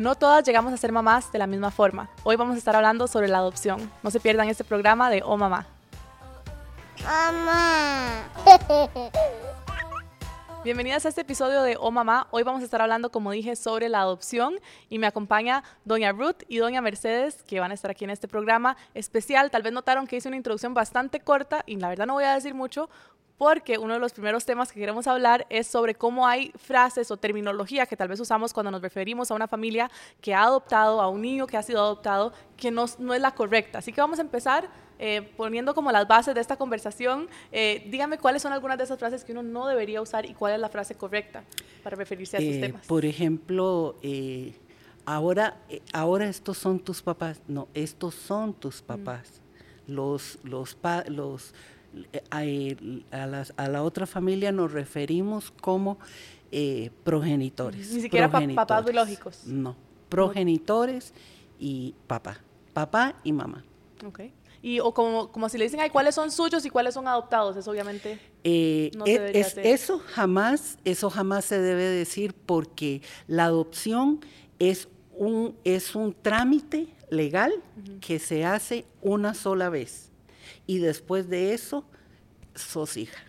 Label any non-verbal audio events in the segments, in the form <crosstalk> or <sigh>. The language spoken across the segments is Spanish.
No todas llegamos a ser mamás de la misma forma. Hoy vamos a estar hablando sobre la adopción. No se pierdan este programa de Oh Mamá. Mamá. <laughs> Bienvenidas a este episodio de Oh Mamá. Hoy vamos a estar hablando, como dije, sobre la adopción y me acompaña doña Ruth y doña Mercedes, que van a estar aquí en este programa especial. Tal vez notaron que hice una introducción bastante corta y la verdad no voy a decir mucho porque uno de los primeros temas que queremos hablar es sobre cómo hay frases o terminología que tal vez usamos cuando nos referimos a una familia que ha adoptado, a un niño que ha sido adoptado, que no, no es la correcta. Así que vamos a empezar eh, poniendo como las bases de esta conversación. Eh, dígame cuáles son algunas de esas frases que uno no debería usar y cuál es la frase correcta para referirse a eh, temas. Por ejemplo, ahora, ahora estos son tus papás. No, estos son tus papás. Los, los, los a, la otra familia nos referimos como eh, progenitores. Ni siquiera papás biológicos. No, progenitores y papá, papá y mamá. Ok. Y o como, como si le dicen, ay, ¿cuáles son suyos y cuáles son adoptados? Eso obviamente eh, no e, es, Eso jamás, eso jamás se debe decir porque la adopción es un, es un trámite legal que se hace una sola vez y después de eso sos hija,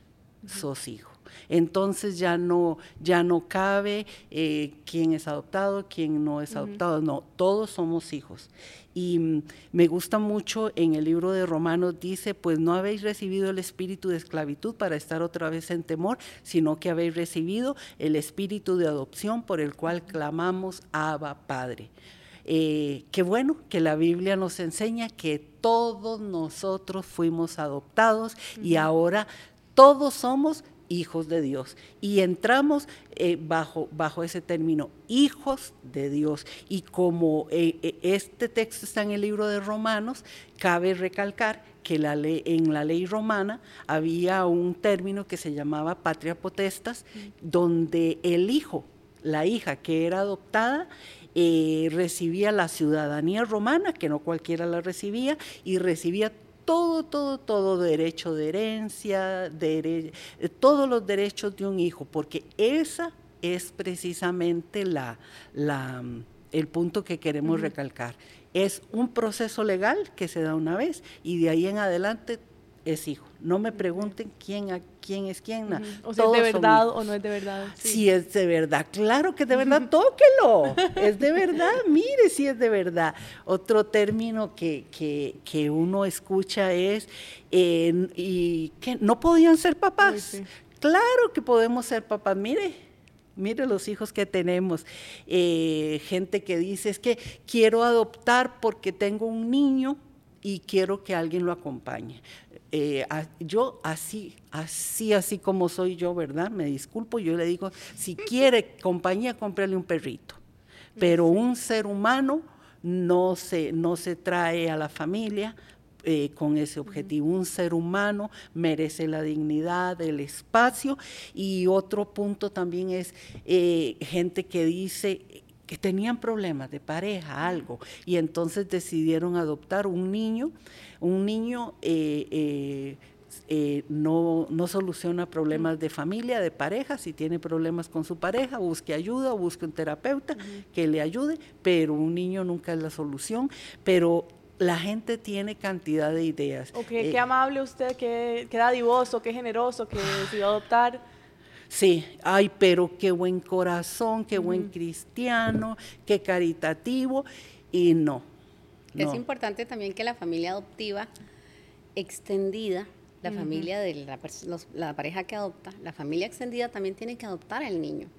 sos hijo. Entonces ya no, ya no cabe eh, quién es adoptado, quién no es adoptado, no, todos somos hijos. Y mm, me gusta mucho en el libro de Romanos dice, pues no habéis recibido el espíritu de esclavitud para estar otra vez en temor, sino que habéis recibido el espíritu de adopción por el cual clamamos Abba Padre. Eh, qué bueno que la Biblia nos enseña que todos nosotros fuimos adoptados y ahora todos somos hijos de Dios. Y entramos eh, bajo, bajo ese término, hijos de Dios. Y como eh, este texto está en el libro de Romanos, cabe recalcar que la ley, en la ley romana había un término que se llamaba patria potestas, donde el hijo, la hija que era adoptada, eh, recibía la ciudadanía romana, que no cualquiera la recibía, y recibía todo, todo, todo derecho de herencia, de, todos los derechos de un hijo, porque esa es precisamente la, la, el punto que queremos recalcar. Es un proceso legal que se da una vez y de ahí en adelante es hijo. No me pregunten quién, quién es quién. O si es de verdad o no es de verdad. Si es de verdad, claro que es de verdad, tóquelo. <laughs> es de verdad, mire si es de verdad. Otro término que, que, uno escucha es, y que no podían ser papás. Claro que podemos ser papás, mire. Mire los hijos que tenemos. Eh, gente que dice, es que quiero adoptar porque tengo un niño y quiero que alguien lo acompañe. Eh, yo así, así, así como soy yo, ¿verdad? Me disculpo, yo le digo, si quiere compañía, cómprale un perrito. Pero un ser humano no se, no se trae a la familia eh, con ese objetivo. Un ser humano merece la dignidad, el espacio. Y otro punto también es eh, gente que dice, que tenían problemas de pareja, algo, y entonces decidieron adoptar un niño. Un niño eh, eh, eh, no, no, soluciona problemas de familia, de pareja, si tiene problemas con su pareja, busque ayuda o busque un terapeuta que le ayude, pero un niño nunca es la solución, pero la gente tiene cantidad de ideas. qué amable usted, qué, qué dadivoso, qué generoso que decidió adoptar. Sí, ay, pero qué buen corazón, qué buen cristiano, qué caritativo, y no. Es importante también que la familia adoptiva extendida, la familia de la, pareja que adopta, la familia extendida también tiene que adoptar al niño.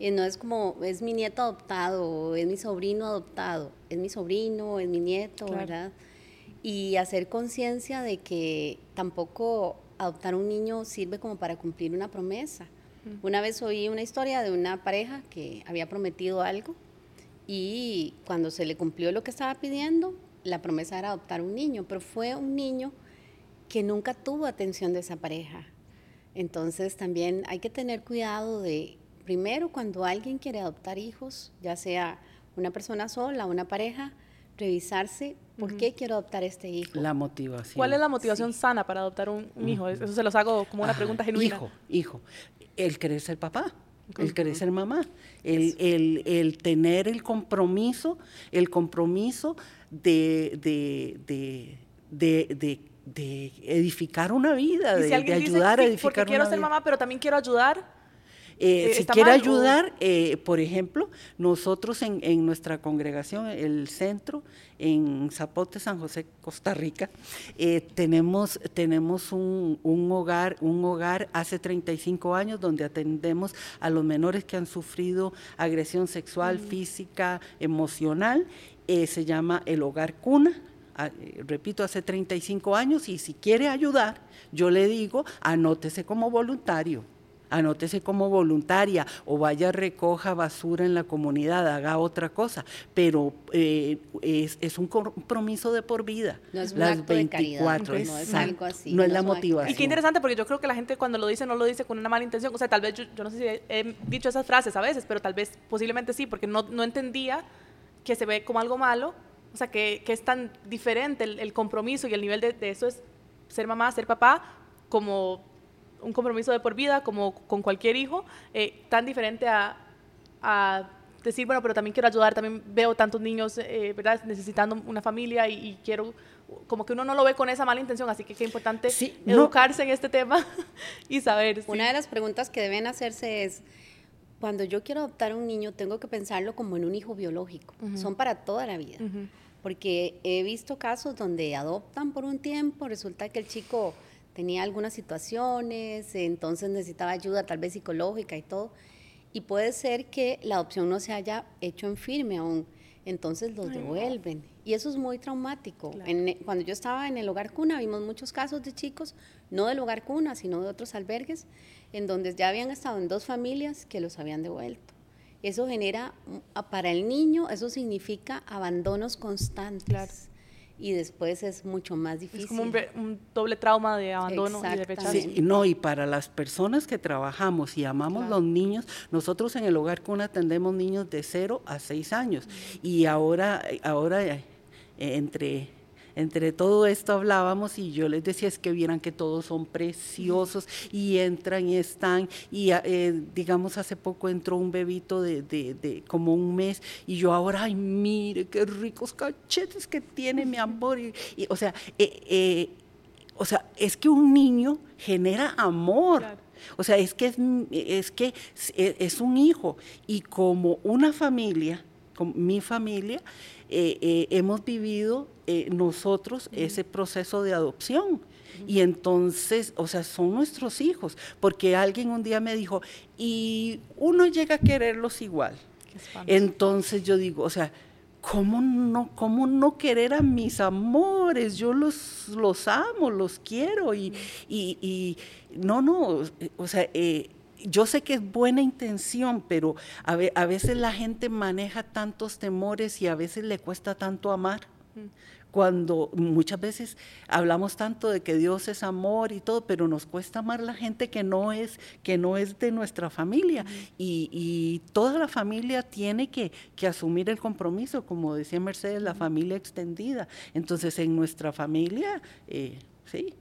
Y no es como, es mi nieto adoptado, es mi sobrino adoptado, es mi sobrino, es mi nieto, ¿verdad? Y hacer conciencia de que tampoco adoptar un niño sirve como para cumplir una promesa. Una vez oí una historia de una pareja que había prometido algo y cuando se le cumplió lo que estaba pidiendo, la promesa era adoptar un niño, pero fue un niño que nunca tuvo atención de esa pareja. Entonces también hay que tener cuidado de, primero, cuando alguien quiere adoptar hijos, ya sea una persona sola, una pareja, revisarse por qué quiero adoptar este hijo. La motivación. ¿Cuál es la motivación sana para adoptar un, hijo? Eso se los hago como una pregunta genuina. Hijo, hijo el querer ser papá. el querer ser mamá, el, el, el, tener el compromiso, el compromiso de, de, de, de edificar una vida, de, ayudar a edificar porque quiero ser mamá, pero también quiero ayudar, eh, eh, si quiere ayudar, eh, por ejemplo, nosotros en, nuestra congregación, el centro, en Zapote, San José, Costa Rica, tenemos, tenemos un, hogar, un hogar hace 35 años donde atendemos a los menores que han sufrido agresión sexual, física, emocional. se llama el hogar cuna, ah, repito, hace 35 años y si quiere ayudar, yo le digo, anótese como voluntario anótese como voluntaria o vaya recoja basura en la comunidad, haga otra cosa, pero eh, es, un compromiso de por vida. No es un las acto 24, de no es algo así. No, es la motivación. Y qué interesante porque yo creo que la gente cuando lo dice no lo dice con una mala intención, o sea, tal vez yo, no sé si he, dicho esas frases a veces, pero tal vez posiblemente sí, porque no, no entendía que se ve como algo malo, o sea, que, que es tan diferente el, compromiso y el nivel de, de eso es ser mamá, ser papá, como un compromiso de por vida, como con cualquier hijo, eh, tan diferente a, decir, bueno, pero también quiero ayudar, también veo tantos niños, eh, ¿verdad?, necesitando una familia y, quiero, como que uno no lo ve con esa mala intención, así que qué importante educarse en este tema <laughs> y saber. Una de las preguntas que deben hacerse es, cuando yo quiero adoptar a un niño, tengo que pensarlo como en un hijo biológico, son para toda la vida. Porque he visto casos donde adoptan por un tiempo, resulta que el chico tenía algunas situaciones, entonces necesitaba ayuda tal vez psicológica y todo. Y puede ser que la adopción no se haya hecho en firme aún, entonces los devuelven. Y eso es muy traumático. cuando yo estaba en el hogar cuna, vimos muchos casos de chicos, no del hogar cuna, sino de otros albergues, en donde ya habían estado en dos familias que los habían devuelto. Eso genera, para el niño, eso significa abandonos constantes y después es mucho más difícil. Es como un, doble trauma de abandono y de rechazo. Sí, no, y para las personas que trabajamos y amamos los niños, nosotros en el hogar CUNA atendemos niños de 0 a 6 años y ahora, ahora eh, entre entre todo esto hablábamos y yo les decía es que vieran que todos son preciosos y entran y están y eh, digamos hace poco entró un bebito de, de, como un mes y yo ahora, ay, mire qué ricos cachetes que tiene mi amor. Y, o sea, eh, eh, o sea, es que un niño genera amor. O sea, es que es, es que es, un hijo y como una familia, como mi familia, hemos vivido eh, nosotros ese proceso de adopción. Y entonces, o sea, son nuestros hijos, porque alguien un día me dijo, y uno llega a quererlos igual. Entonces yo digo, o sea, ¿cómo no, cómo no querer a mis amores? Yo los, los amo, los quiero. Y, y, no, no, o sea, eh, yo sé que es buena intención, pero a, a, veces la gente maneja tantos temores y a veces le cuesta tanto amar cuando muchas veces hablamos tanto de que Dios es amor y todo, pero nos cuesta amar la gente que no es, que no es de nuestra familia. y, toda la familia tiene que, asumir el compromiso, como decía Mercedes, la familia extendida. Entonces, en nuestra familia, eh, sí.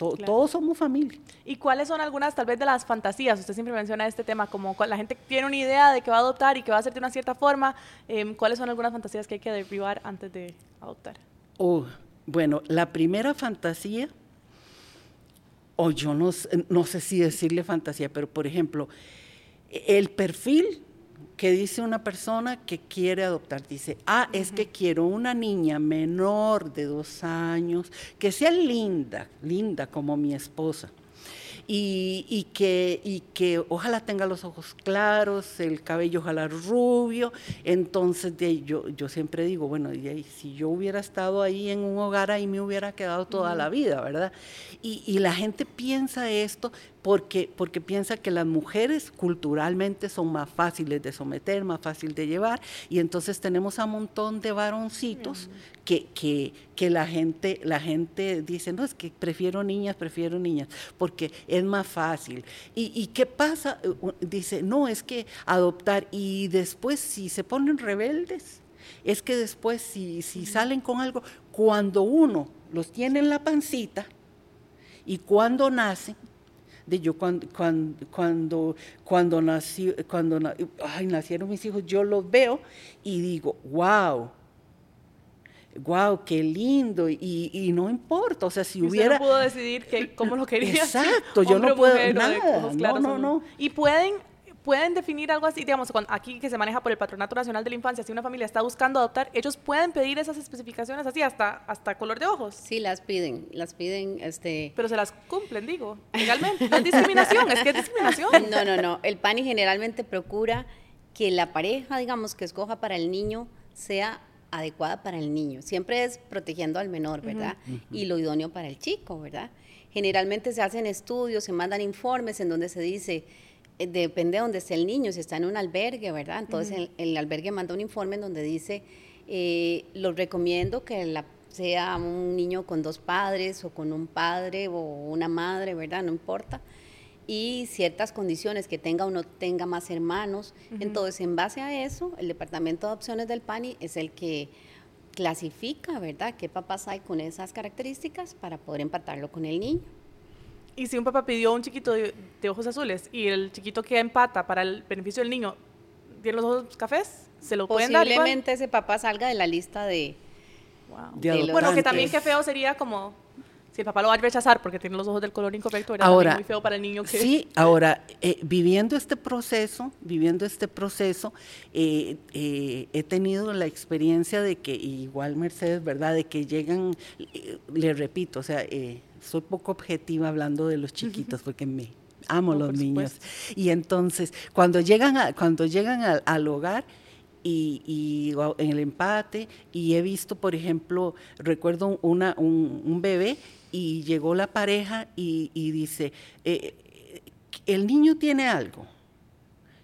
Todos somos familia. ¿Y cuáles son algunas tal vez de las fantasías? Usted siempre menciona este tema, como la gente tiene una idea de que va a adoptar y que va a ser de una cierta forma. Em, ¿Cuáles son algunas fantasías que hay que derribar antes de adoptar? Oh, bueno, la primera fantasía, o yo no, no sé si decirle fantasía, pero por ejemplo, el perfil que dice una persona que quiere adoptar. Dice, ah, es que quiero una niña menor de dos años, que sea linda, linda como mi esposa y, que, y que ojalá tenga los ojos claros, el cabello ojalá rubio. Entonces de, yo, yo siempre digo, bueno, y, si yo hubiera estado ahí en un hogar, ahí me hubiera quedado toda la vida, ¿verdad? Y, y la gente piensa esto porque, porque piensa que las mujeres culturalmente son más fáciles de someter, más fácil de llevar, y entonces tenemos a un montón de varoncitos que, que, que, la, gente, la gente dice, no, es que prefiero niñas, prefiero niñas, porque es más fácil. ¿Y, y qué pasa? Dice, no, es que adoptar, y después si se ponen rebeldes, es que después si, si salen con algo, cuando uno los tiene en la pancita y cuando nacen, De yo cuando, cuando, cuando, cuando, nací, cuando ay, nacieron mis hijos, yo los veo y digo, wow, wow, qué lindo, y, y, no importa, o sea, si hubiera... no pudo decidir que, cómo lo quería. Exacto, <laughs> yo no puedo, nada, no, no, no. Y pueden pueden definir algo así, digamos, aquí que se maneja por el Patronato Nacional de la Infancia, si una familia está buscando adoptar, ellos pueden pedir esas especificaciones así hasta, hasta color de ojos. Sí, las piden, las piden, este... Pero se las cumplen, digo, legalmente. No es discriminación, es que es discriminación. <laughs> No, no, no. El PANI generalmente procura que la pareja, digamos, que escoja para el niño sea adecuada para el niño. Siempre es protegiendo al menor, ¿verdad? Y lo idóneo para el chico, ¿verdad? Generalmente se hacen estudios, se mandan informes en donde se dice, depende de dónde esté el niño, si está en un albergue, ¿verdad? Entonces el, albergue manda un informe en donde dice, eh, lo recomiendo que sea un niño con dos padres o con un padre o una madre, ¿verdad? No importa y ciertas condiciones, que tenga o no tenga más hermanos. Entonces, en base a eso, el Departamento de Adopciones del PANI es el que clasifica, ¿verdad?, qué papás hay con esas características para poder empatarlo con el niño. Y si un papá pidió un chiquito de, ojos azules y el chiquito que empata para el beneficio del niño tiene los ojos cafés, ¿se lo pueden dar? Posiblemente ese papá salga de la lista de... Wow. bueno, que también qué feo sería como si el papá lo va a rechazar porque tiene los ojos del color incorrecto, era ahora, muy feo para el niño que... Sí, ahora, eh, viviendo este proceso, viviendo este proceso, eh, eh, he tenido la experiencia de que, igual Mercedes, ¿verdad?, de que llegan, le repito, o sea, soy poco objetiva hablando de los chiquitos <laughs> porque me amo los niños. Y entonces, cuando llegan, a, cuando llegan al hogar, y, en el empate y he visto, por ejemplo, recuerdo una, un bebé y llegó la pareja y, dice, eh, el niño tiene algo.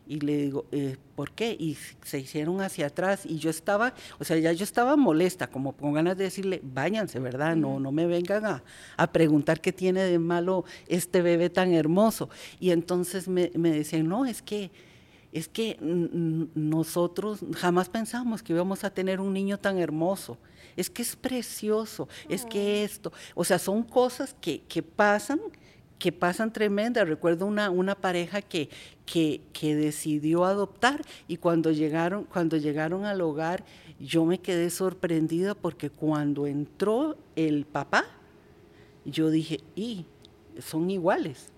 Y le digo, eh, ¿por qué? Y se hicieron hacia atrás y yo estaba, o sea, ya yo estaba molesta, como con ganas de decirle, váyanse, ¿verdad? No, no me vengan a, a preguntar qué tiene de malo este bebé tan hermoso. Y entonces me, me decían, no, es que es que nosotros jamás pensamos que íbamos a tener un niño tan hermoso es que es precioso, es que esto, o sea, son cosas que, pasan, que pasan tremendas. Recuerdo una, una pareja que, que, que, decidió adoptar y cuando llegaron, cuando llegaron al hogar, yo me quedé sorprendida porque cuando entró el papá, yo dije, y son iguales.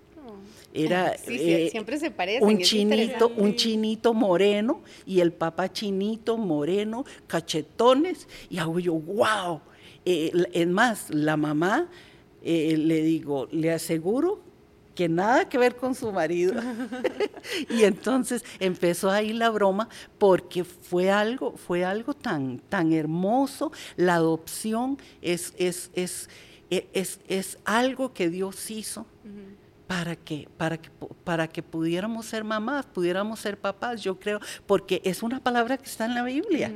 Era <laughs> eh, siempre se parece un chinito, un chinito moreno y el papá chinito moreno, cachetones y hago yo, wow. Eh, es más, la mamá eh, le digo, le aseguro que nada que ver con su marido. <laughs> y entonces empezó ahí la broma porque fue algo, fue algo tan, tan hermoso. La adopción es, es, es, es, es algo que Dios hizo para que, para que, para que pudiéramos ser mamás, pudiéramos ser papás, yo creo, porque es una palabra que está en la Biblia.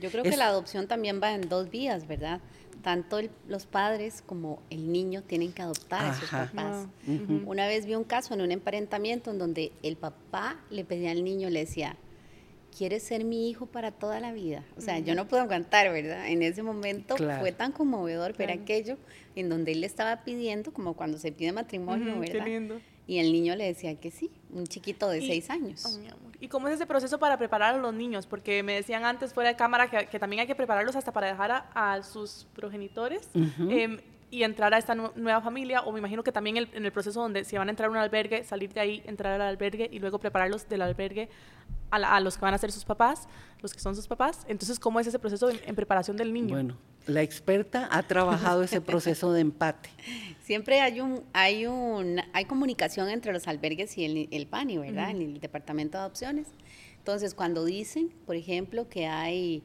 Yo creo que la adopción también va en dos vías, ¿verdad? Tanto los padres como el niño tienen que adoptar a sus papás. Una vez vi un caso en un emparentamiento en donde el papá le pedía al niño, le decía, ¿quieres ser mi hijo para toda la vida? O sea, yo no puedo aguantar, ¿verdad? En ese momento fue tan conmovedor ver aquello en donde él le estaba pidiendo, como cuando se pide matrimonio, ¿verdad? Qué lindo. Y el niño le decía que sí, un chiquito de seis años. Oh, ¿Y cómo es ese proceso para preparar a los niños? Porque me decían antes fuera de cámara que, también hay que prepararlos hasta para dejar a, sus progenitores y entrar a esta nueva familia, o me imagino que también en el proceso donde se van a entrar a un albergue, salir de ahí, entrar al albergue y luego prepararlos del albergue a, los que van a ser sus papás, los que son sus papás. Entonces, ¿cómo es ese proceso en, preparación del niño? Bueno, la experta ha trabajado ese proceso de empate. <laughs> Siempre hay un, hay un, hay comunicación entre los albergues y el, el PANI, ¿verdad? En el Departamento de Adopciones. Entonces, cuando dicen, por ejemplo, que hay,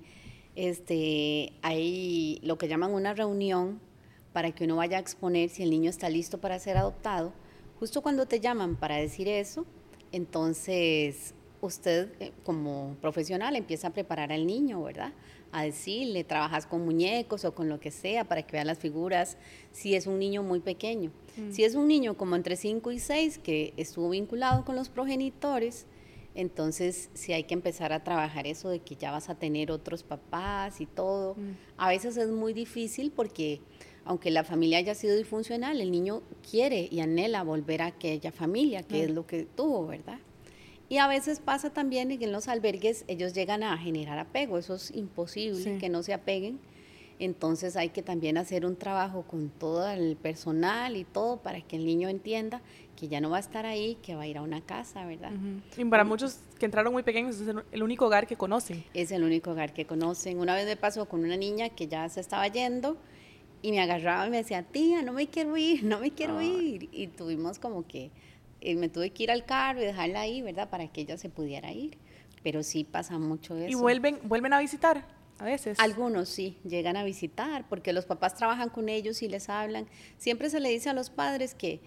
este, hay lo que llaman una reunión para que uno vaya a exponer si el niño está listo para ser adoptado. Justo cuando te llaman para decir eso, entonces usted eh, como profesional empieza a preparar al niño, ¿verdad? A decirle, trabajas con muñecos o con lo que sea para que vean las figuras, si es un niño muy pequeño. Mm. Si es un niño como entre 5 y 6 que estuvo vinculado con los progenitores, entonces sí hay que empezar a trabajar eso de que ya vas a tener otros papás y todo. Mm. A veces es muy difícil porque aunque la familia haya sido disfuncional, el niño quiere y anhela volver a aquella familia, que es lo que tuvo, ¿verdad? Y a veces pasa también que en los albergues ellos llegan a generar apego, eso es imposible que no se apeguen. Entonces hay que también hacer un trabajo con todo el personal y todo para que el niño entienda que ya no va a estar ahí, que va a ir a una casa, ¿verdad? Y para muchos que entraron muy pequeños es el único hogar que conocen. Es el único hogar que conocen. Una vez me pasó con una niña que ya se estaba yendo y me agarraba y me decía, tía, no me quiero ir, no me quiero ir. Y tuvimos como que eh, me tuve que ir al carro y dejarla ahí, ¿verdad? Para que ella se pudiera ir. Pero sí pasa mucho eso. ¿Y vuelven, vuelven a visitar? A veces. Algunos sí, llegan a visitar porque los papás trabajan con ellos y les hablan. Siempre se le dice a los padres que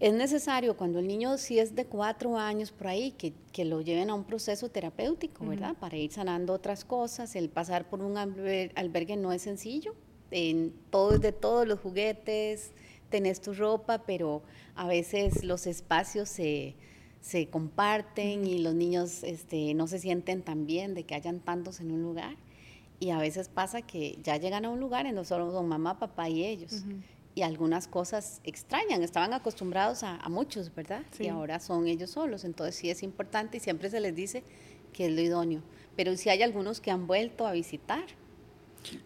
es necesario cuando el niño si es de cuatro años por ahí, que, que lo lleven a un proceso terapéutico, ¿verdad? Para ir sanando otras cosas. El pasar por un albergue no es sencillo. En todo, de todos los juguetes, tenés tu ropa, pero a veces los espacios se, comparten y los niños este, no se sienten tan bien de que hayan tantos en un lugar. Y a veces pasa que ya llegan a un lugar en donde solo son mamá, papá y ellos. Y algunas cosas extrañan, estaban acostumbrados a, muchos, ¿verdad? Y ahora son ellos solos. Entonces sí es importante y siempre se les dice que es lo idóneo. Pero sí hay algunos que han vuelto a visitar.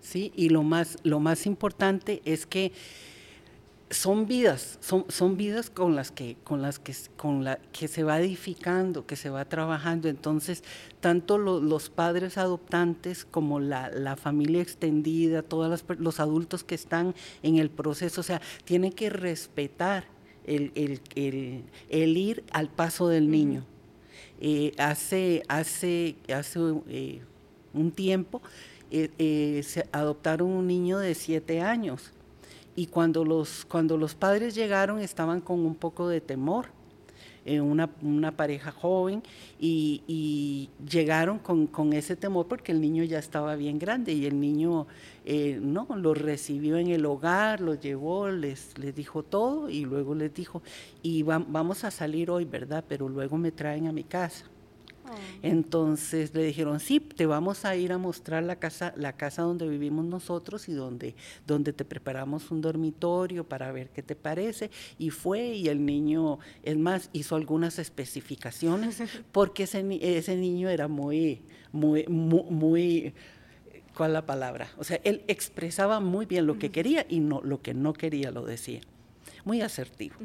Sí, y lo más, lo más importante es que son vidas, son, son vidas con las que, con las que, con la, que se va edificando, que se va trabajando. Entonces, tanto los padres adoptantes como la, familia extendida, todos los adultos que están en el proceso, o sea, tienen que respetar el, ir al paso del niño. Eh, hace hace, hace eh, un tiempo eh, se adoptaron un niño de siete años y cuando los, cuando los padres llegaron estaban con un poco de temor, eh, una, una, pareja joven, y, llegaron con, ese temor porque el niño ya estaba bien grande y el niño eh, no lo recibió en el hogar, lo llevó, les, les dijo todo y luego les dijo, y vamos a salir hoy, ¿verdad? Pero luego me traen a mi casa. Entonces le dijeron, sí, te vamos a ir a mostrar la casa, la casa donde vivimos nosotros y donde, donde te preparamos un dormitorio para ver qué te parece. Y fue, y el niño, es más, hizo algunas especificaciones, <laughs> porque ese, ese niño era muy, muy, muy, muy ¿cuál la palabra? O sea, él expresaba muy bien lo que quería y no lo que no quería lo decía muy asertivo.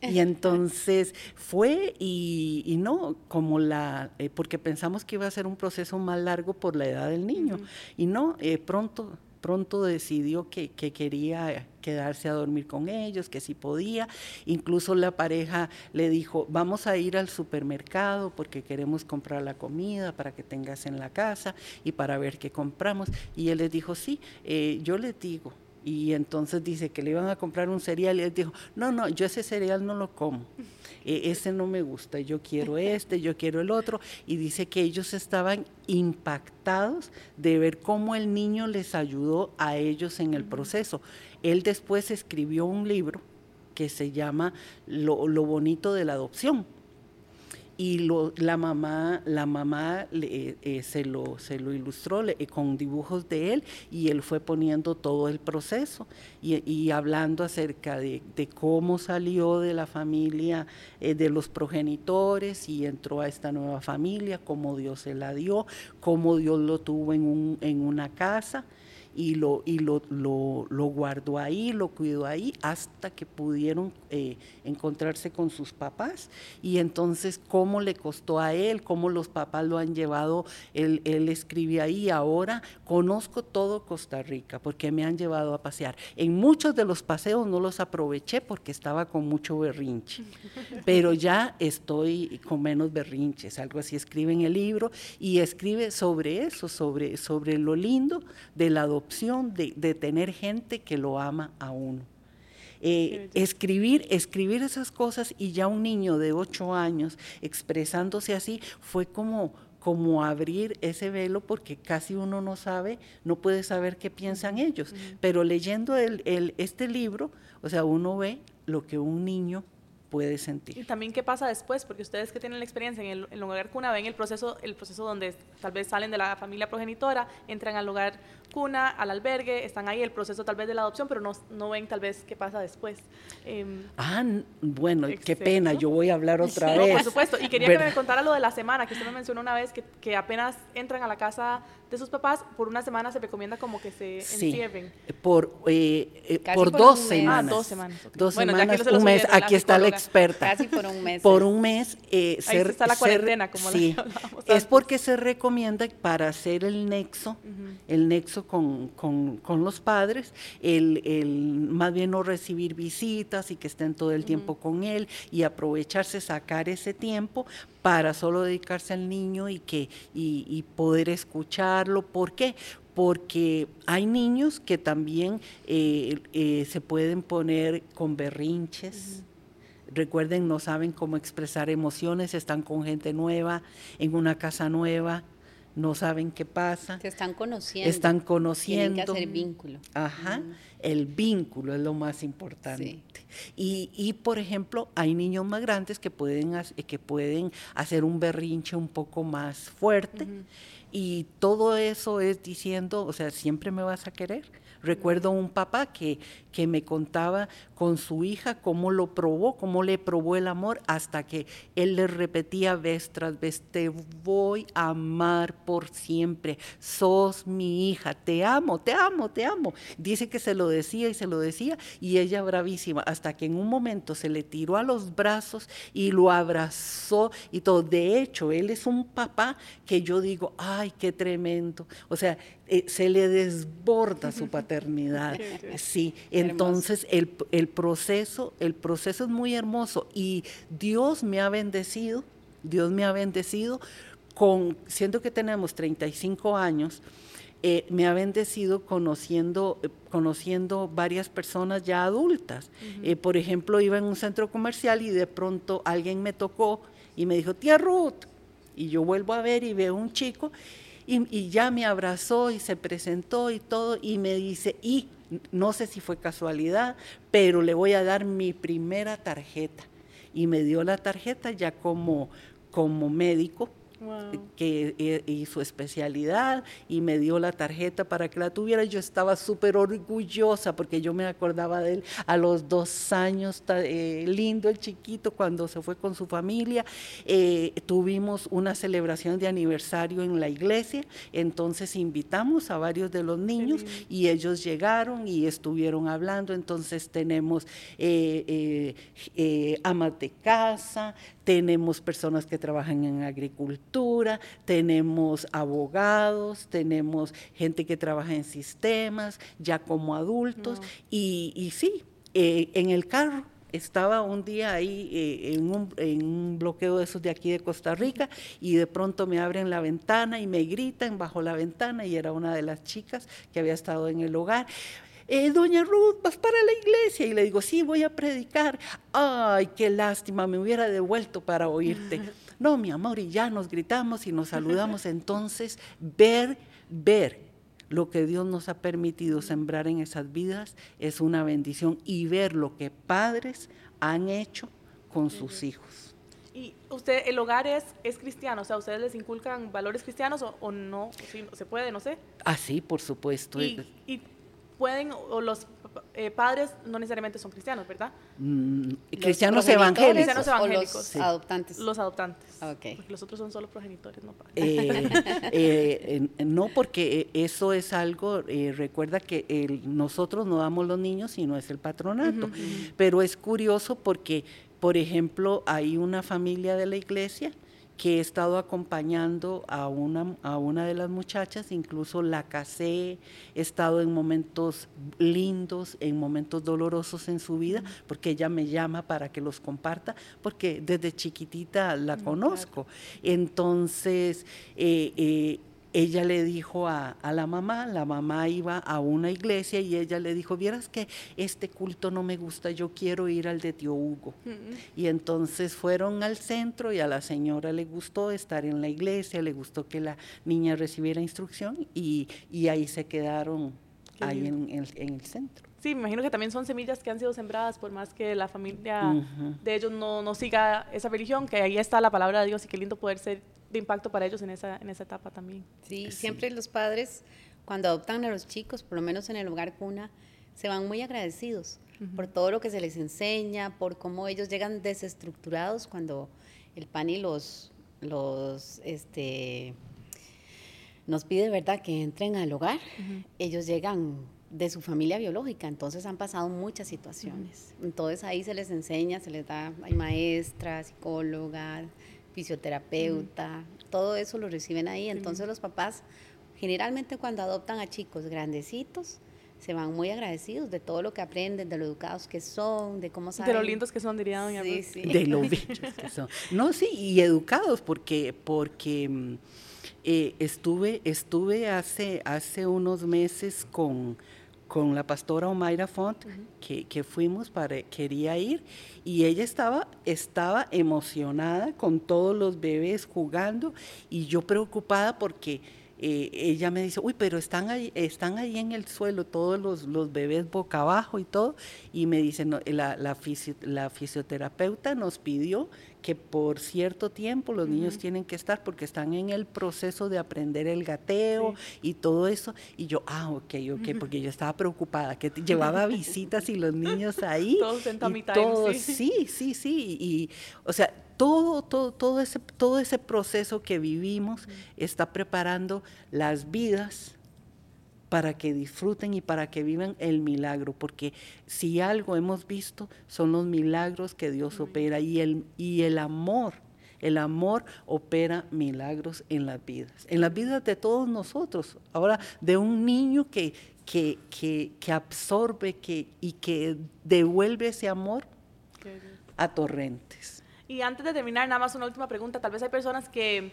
Y entonces fue y, no, como la, eh, porque pensamos que iba a ser un proceso más largo por la edad del niño. Y no, eh, pronto pronto decidió que, que, quería quedarse a dormir con ellos, que si podía. Incluso la pareja le dijo, vamos a ir al supermercado porque queremos comprar la comida para que tengas en la casa y para ver qué compramos. Y él les dijo, sí, eh, yo les digo, y entonces dice que le iban a comprar un cereal y él dijo, no, no, yo ese cereal no lo como, e, ese no me gusta, yo quiero este, yo quiero el otro. Y dice que ellos estaban impactados de ver cómo el niño les ayudó a ellos en el proceso. Él después escribió un libro que se llama Lo, lo bonito de la adopción y lo, la mamá, la mamá eh, se, lo, se lo ilustró con dibujos de él y él fue poniendo todo el proceso. Y, hablando acerca de, cómo salió de la familia eh, de los progenitores y entró a esta nueva familia, cómo Dios se la dio, cómo Dios lo tuvo en, un, en una casa y lo, y lo, lo, guardó ahí, lo cuidó ahí, hasta que pudieron eh, encontrarse con sus papás. Y entonces, ¿cómo le costó a él? ¿Cómo los papás lo han llevado? Él, él escribe ahí, ahora conozco todo Costa Rica, porque me han llevado a pasear. En muchos de los paseos no los aproveché porque estaba con mucho berrinche, <laughs> pero ya estoy con menos berrinches, algo así escribe en el libro, y escribe sobre eso, sobre, sobre lo lindo de la adopción opción de, tener gente que lo ama a uno. Eh, escribir, escribir esas cosas y ya un niño de ocho años expresándose así fue como, como abrir ese velo porque casi uno no sabe, no puede saber qué piensan ellos. Pero leyendo el, este libro, o sea, uno ve lo que un niño puede sentir. Y también qué pasa después, porque ustedes que tienen la experiencia en el, en el hogar cuna ven el proceso, el proceso donde tal vez salen de la familia progenitora, entran al hogar cuna, al albergue, están ahí, el proceso tal vez de la adopción, pero no, no ven tal vez qué pasa después. Em, ah, bueno, qué pena, yo voy a hablar otra vez. No, por supuesto, y quería que me contara lo de la semana, que usted me mencionó una vez que, que apenas entran a la casa de sus papás, por una semana se recomienda como que se sí, encierren. Por, eh, eh por, dos, semanas. Ah, dos semanas. Dos semanas, un mes. Aquí está la experta. Casi por un mes. Por un mes. Eh, Ahí está la cuarentena, como sí, <laughs> Es porque se recomienda para hacer el nexo, el nexo con, con, con los padres, el, el, más bien no recibir visitas y que estén todo el tiempo con él y aprovecharse, sacar ese tiempo para solo dedicarse al niño y, que, y, poder escucharlo. ¿Por qué? Porque hay niños que también eh, eh, se pueden poner con berrinches. Recuerden, no saben cómo expresar emociones, están con gente nueva, en una casa nueva, no saben qué pasa. Se están conociendo. Están conociendo. Tienen que hacer vínculo. Ajá, el vínculo es lo más importante. Y, y, por ejemplo, hay niños más grandes que pueden, que pueden hacer un berrinche un poco más fuerte. Y todo eso es diciendo, o sea, siempre me vas a querer Recuerdo un papá que, que me contaba con su hija cómo lo probó, cómo le probó el amor, hasta que él le repetía vez tras vez, te voy a amar por siempre, sos mi hija, te amo, te amo, te amo. Dice que se lo decía y se lo decía, y ella bravísima, hasta que en un momento se le tiró a los brazos y lo abrazó y todo. De hecho, él es un papá que yo digo, ay, qué tremendo. O sea, eh, se le desborda su <laughs> paternidad. Sí, entonces el, proceso, el proceso es muy hermoso y Dios me ha bendecido, Dios me ha bendecido con, siendo que tenemos 35 años, eh, me ha bendecido conociendo, conociendo varias personas ya adultas. Eh, por ejemplo, iba en un centro comercial y de pronto alguien me tocó y me dijo, tía Ruth, y yo vuelvo a ver y veo un chico y, ya me abrazó y se presentó y todo, y me dice, y no sé si fue casualidad, pero le voy a dar mi primera tarjeta. Y me dio la tarjeta ya como, como médico que eh, y su especialidad y me dio la tarjeta para que la tuviera. Yo estaba súper orgullosa porque yo me acordaba de él a los dos años, eh, lindo el chiquito cuando se fue con su familia. Eh, tuvimos una celebración de aniversario en la iglesia, entonces invitamos a varios de los niños y ellos llegaron y estuvieron hablando. Entonces tenemos amas de casa, tenemos personas que trabajan en agricultura, tenemos abogados, tenemos gente que trabaja en sistemas, ya como adultos, y, sí, eh, en el carro. Estaba un día ahí eh, en, un, en, un, bloqueo de esos de aquí de Costa Rica y de pronto me abren la ventana y me gritan bajo la ventana y era una de las chicas que había estado en el hogar. Eh, doña Ruth, vas para la iglesia. Y le digo, sí, voy a predicar. Ay, qué lástima, me hubiera devuelto para oírte. No, mi amor, y ya nos gritamos y nos saludamos. Entonces, ver, ver lo que Dios nos ha permitido sembrar en esas vidas es una bendición y ver lo que padres han hecho con sus hijos. ¿Y usted, el hogar es, es cristiano? O sea, ¿ustedes les inculcan valores cristianos o, no? ¿Se puede? No sé. Ah, sí, por supuesto. ¿Y, y pueden, o los eh, padres no necesariamente son cristianos, ¿verdad? Mm, cristianos evangélicos. Cristianos evangélicos. los adoptantes. Los adoptantes. Okay. Porque los otros son solo progenitores, no padres. Eh, <laughs> eh, no, porque eso es algo, recuerda que nosotros no damos los niños, sino es el patronato. Pero es curioso porque, por ejemplo, hay una familia de la iglesia que he estado acompañando a una, a una de las muchachas, incluso la casé, he estado en momentos lindos, en momentos dolorosos en su vida, porque ella me llama para que los comparta, porque desde chiquitita la mm, conozco. Entonces, eh, eh, ella le dijo a, la mamá, la mamá iba a una iglesia y ella le dijo, vieras que este culto no me gusta, yo quiero ir al de tío Hugo. Y entonces fueron al centro y a la señora le gustó estar en la iglesia, le gustó que la niña recibiera instrucción y, ahí se quedaron, ahí en, el centro. Sí, me imagino que también son semillas que han sido sembradas por más que la familia de ellos no, no, siga esa religión, que ahí está la palabra de Dios y qué lindo poder ser de impacto para ellos en esa, en esa etapa también. Sí, siempre los padres cuando adoptan a los chicos, por lo menos en el hogar cuna, se van muy agradecidos por todo lo que se les enseña, por cómo ellos llegan desestructurados cuando el PANI los, los este, nos pide, ¿verdad?, que entren al hogar. Ellos llegan de su familia biológica, entonces han pasado muchas situaciones. Entonces ahí se les enseña, se les da, hay maestra, psicóloga, fisioterapeuta, todo eso lo reciben ahí. Entonces los papás, generalmente cuando adoptan a chicos grandecitos, se van muy agradecidos de todo lo que aprenden, de lo educados que son, de cómo saben. De lo lindos que son, diría doña sí, sí. De lo bellos que son. No, sí, y educados, porque, porque mm, eh, estuve, estuve hace, hace unos meses con con la pastora Omaira Font, que, fuimos para, quería ir, y ella estaba, estaba emocionada con todos los bebés jugando, y yo preocupada porque eh, ella me dice, uy, pero están ahí, están ahí en el suelo todos los, los bebés boca abajo y todo, y me dice, no, la, la, la fisioterapeuta nos pidió que por cierto tiempo los niños tienen que estar porque están en el proceso de aprender el gateo y todo eso. Y yo, ah, ok, ok, porque yo estaba preocupada, que llevaba visitas y los niños ahí. Todos en y todos, sí. sí, sí, Y, o sea, todo, todo, todo, ese, todo ese proceso que vivimos está preparando las vidas para que disfruten y para que vivan el milagro, porque si algo hemos visto son los milagros que Dios opera y el, y el amor. El amor opera milagros en las vidas, en las vidas de todos nosotros. Ahora, de un niño que, que, que, absorbe que, y que devuelve ese amor a torrentes. Y antes de terminar, nada más una última pregunta. Tal vez hay personas que,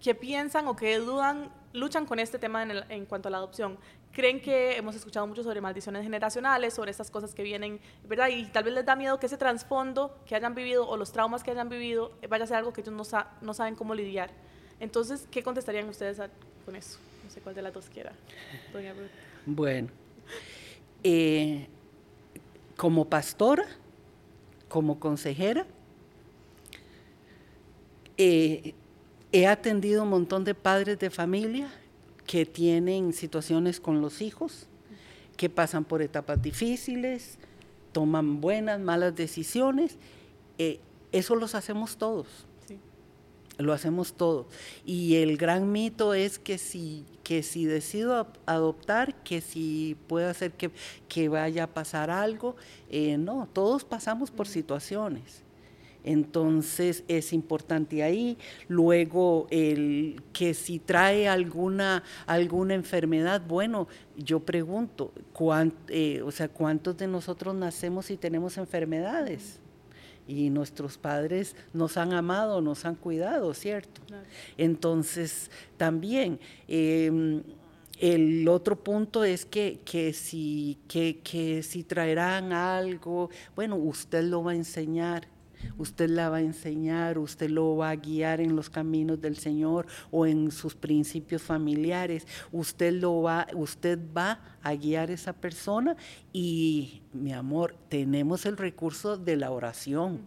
que piensan o que dudan, luchan con este tema en, en cuanto a la adopción creen que hemos escuchado mucho sobre maldiciones generacionales, sobre estas cosas que vienen, ¿verdad? Y tal vez les da miedo que ese trasfondo que hayan vivido o los traumas que hayan vivido vaya a ser algo que ellos no, no saben cómo lidiar. Entonces, ¿qué contestarían ustedes con eso? No sé cuál de las dos quiera. Doña. Bueno, eh, como pastora, como consejera, eh, he atendido un montón de padres de familia que tienen situaciones con los hijos, que pasan por etapas difíciles, toman buenas, malas decisiones. Eh, eso los hacemos todos. Lo hacemos todos. Y el gran mito es que si, que si decido adoptar, que si puede hacer que, que vaya a pasar algo. Eh, no, todos pasamos por situaciones. Entonces es importante ahí. Luego, el que si trae alguna, alguna enfermedad, bueno, yo pregunto, eh, o sea, ¿cuántos de nosotros nacemos y tenemos enfermedades? Y nuestros padres nos han amado, nos han cuidado, ¿cierto? Entonces, también... Em, el otro punto es que, que, si, que, que si traerán algo, bueno, usted lo va a enseñar Usted la va a enseñar, usted lo va a guiar en los caminos del Señor o en sus principios familiares. Usted lo va, usted va a guiar a esa persona y, mi amor, tenemos el recurso de la oración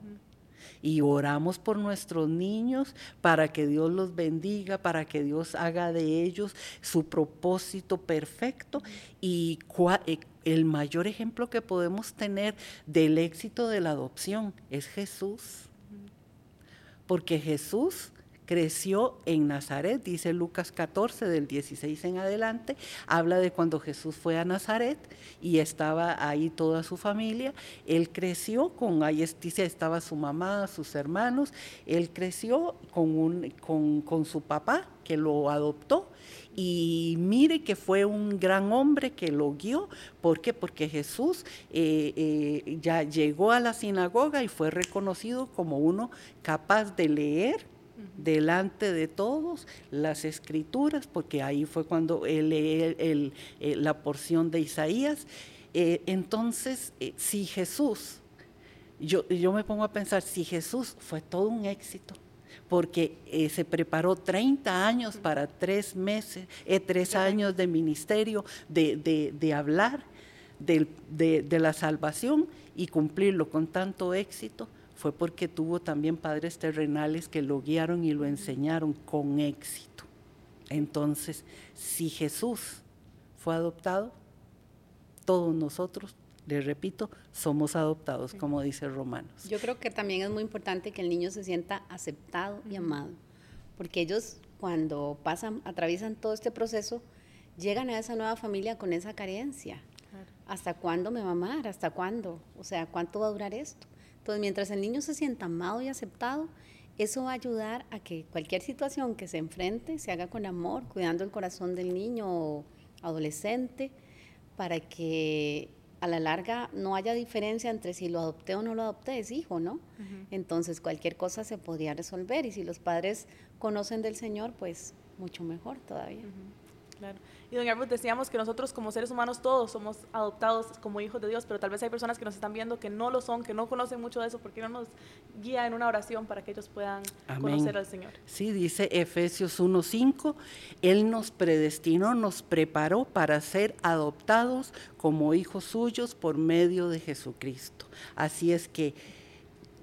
y oramos por nuestros niños para que Dios los bendiga, para que Dios haga de ellos su propósito perfecto y eh, el mayor ejemplo que podemos tener del éxito de la adopción es Jesús. Porque Jesús creció en Nazaret, dice Lucas 14 del 16 en adelante, habla de cuando Jesús fue a Nazaret y estaba ahí toda su familia, él creció con, ahí dice, estaba su mamá, sus hermanos, él creció con, un, con, su papá que lo adoptó y mire que fue un gran hombre que lo guió. ¿Por qué? Porque Jesús eh, eh, ya llegó a la sinagoga y fue reconocido como uno capaz de leer delante de todos las escrituras, porque ahí fue cuando él lee la porción de Isaías. Eh, entonces, eh, si Jesús, yo, yo me pongo a pensar, si Jesús fue todo un éxito, porque eh, se preparó 30 años para tres meses, tres años de ministerio, de, de, de hablar, de, la salvación y cumplirlo con tanto éxito fue porque tuvo también padres terrenales que lo guiaron y lo enseñaron con éxito. Entonces, si Jesús fue adoptado, todos nosotros, les repito, somos adoptados, como dice Romanos. Yo creo que también es muy importante que el niño se sienta aceptado y amado, porque ellos cuando pasan, atraviesan todo este proceso, llegan a esa nueva familia con esa carencia. ¿Hasta cuándo me va a amar? ¿Hasta cuándo? O sea, ¿cuánto va a durar esto? Entonces, mientras el niño se sienta amado y aceptado, eso va a ayudar a que cualquier situación que se enfrente se haga con amor, cuidando el corazón del niño o adolescente, para que a la larga no haya diferencia entre si lo adopté o no lo adopté, es hijo, ¿no? Entonces cualquier cosa se podría resolver y si los padres conocen del Señor, pues mucho mejor todavía. Claro. Y doña Ruth, decíamos que nosotros como seres humanos todos somos adoptados como hijos de Dios, pero tal vez hay personas que nos están viendo que no lo son, que no conocen mucho de eso, porque no nos guía en una oración para que ellos puedan conocer al Señor. Sí, dice Efesios 1.5, Él nos predestinó, nos preparó para ser adoptados como hijos suyos por medio de Jesucristo. Así es que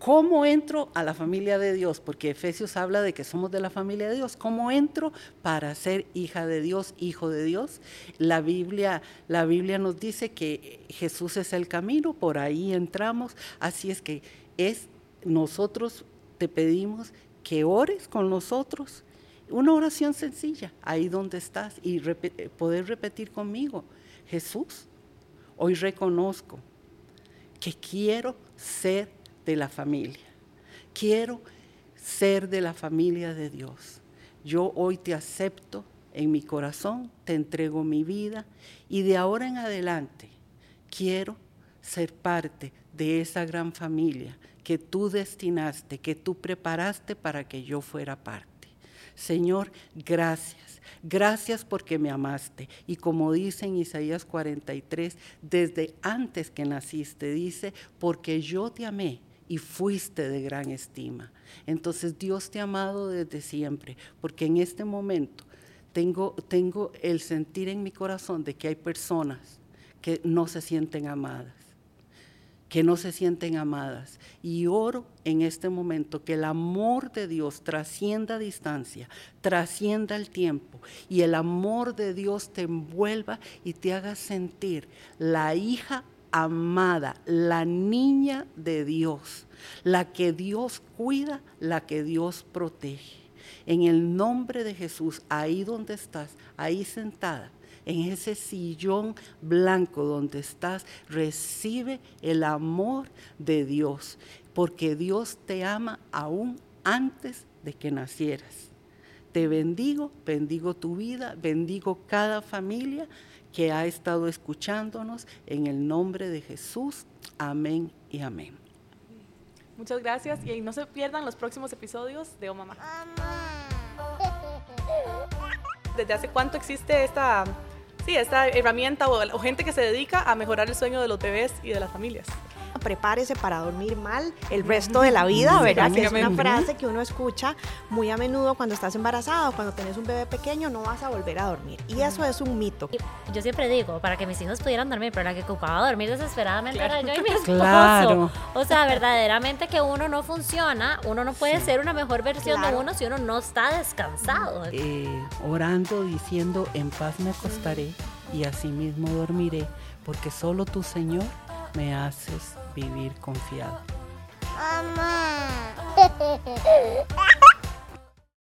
¿Cómo entro a la familia de Dios? Porque Efesios habla de que somos de la familia de Dios. ¿Cómo entro para ser hija de Dios, hijo de Dios? La Biblia, la Biblia nos dice que Jesús es el camino, por ahí entramos. Así es que es nosotros te pedimos que ores con nosotros. Una oración sencilla, ahí donde estás, y poder repetir conmigo, Jesús, hoy reconozco que quiero ser de la familia. Quiero ser de la familia de Dios. Yo hoy te acepto en mi corazón, te entrego mi vida y de ahora en adelante quiero ser parte de esa gran familia que tú destinaste, que tú preparaste para que yo fuera parte. Señor, gracias. Gracias porque me amaste. Y como dice en Isaías 43, desde antes que naciste, dice, porque yo te amé y fuiste de gran estima. Entonces Dios te ha amado desde siempre, porque en este momento tengo, tengo el sentir en mi corazón de que hay personas que no se sienten amadas, que no se sienten amadas. Y oro en este momento que el amor de Dios trascienda distancia, trascienda el tiempo y el amor de Dios te envuelva y te haga sentir la hija amada, la niña de Dios, la que Dios cuida, la que Dios protege. En el nombre de Jesús, ahí donde estás, ahí sentada, en ese sillón blanco donde estás, recibe el amor de Dios, porque Dios te ama aún antes de que nacieras. Te bendigo, bendigo tu vida, bendigo cada familia que ha estado escuchándonos en el nombre de Jesús. Amén y amén. Muchas gracias y no se pierdan los próximos episodios de Oh Mamá. ¿Desde hace cuánto existe esta, sí, esta herramienta o gente que se dedica a mejorar el sueño de los bebés y de las familias? Prepárese para dormir mal el resto de la vida, ¿verdad? Que es una frase que uno escucha muy a menudo cuando estás embarazada o cuando tienes un bebé pequeño, no vas a volver a dormir. Y eso es un mito. Yo siempre digo, para que mis hijos pudieran dormir, pero la que ocupaba dormir desesperadamente era yo y mi esposo. O sea, verdaderamente que uno no funciona, uno no puede ser una mejor versión de uno si uno no está descansado. Eh, orando, diciendo, en paz me acostaré y asimismo dormiré, porque solo tu Señor me haces vivir confiado. Mamá. <laughs>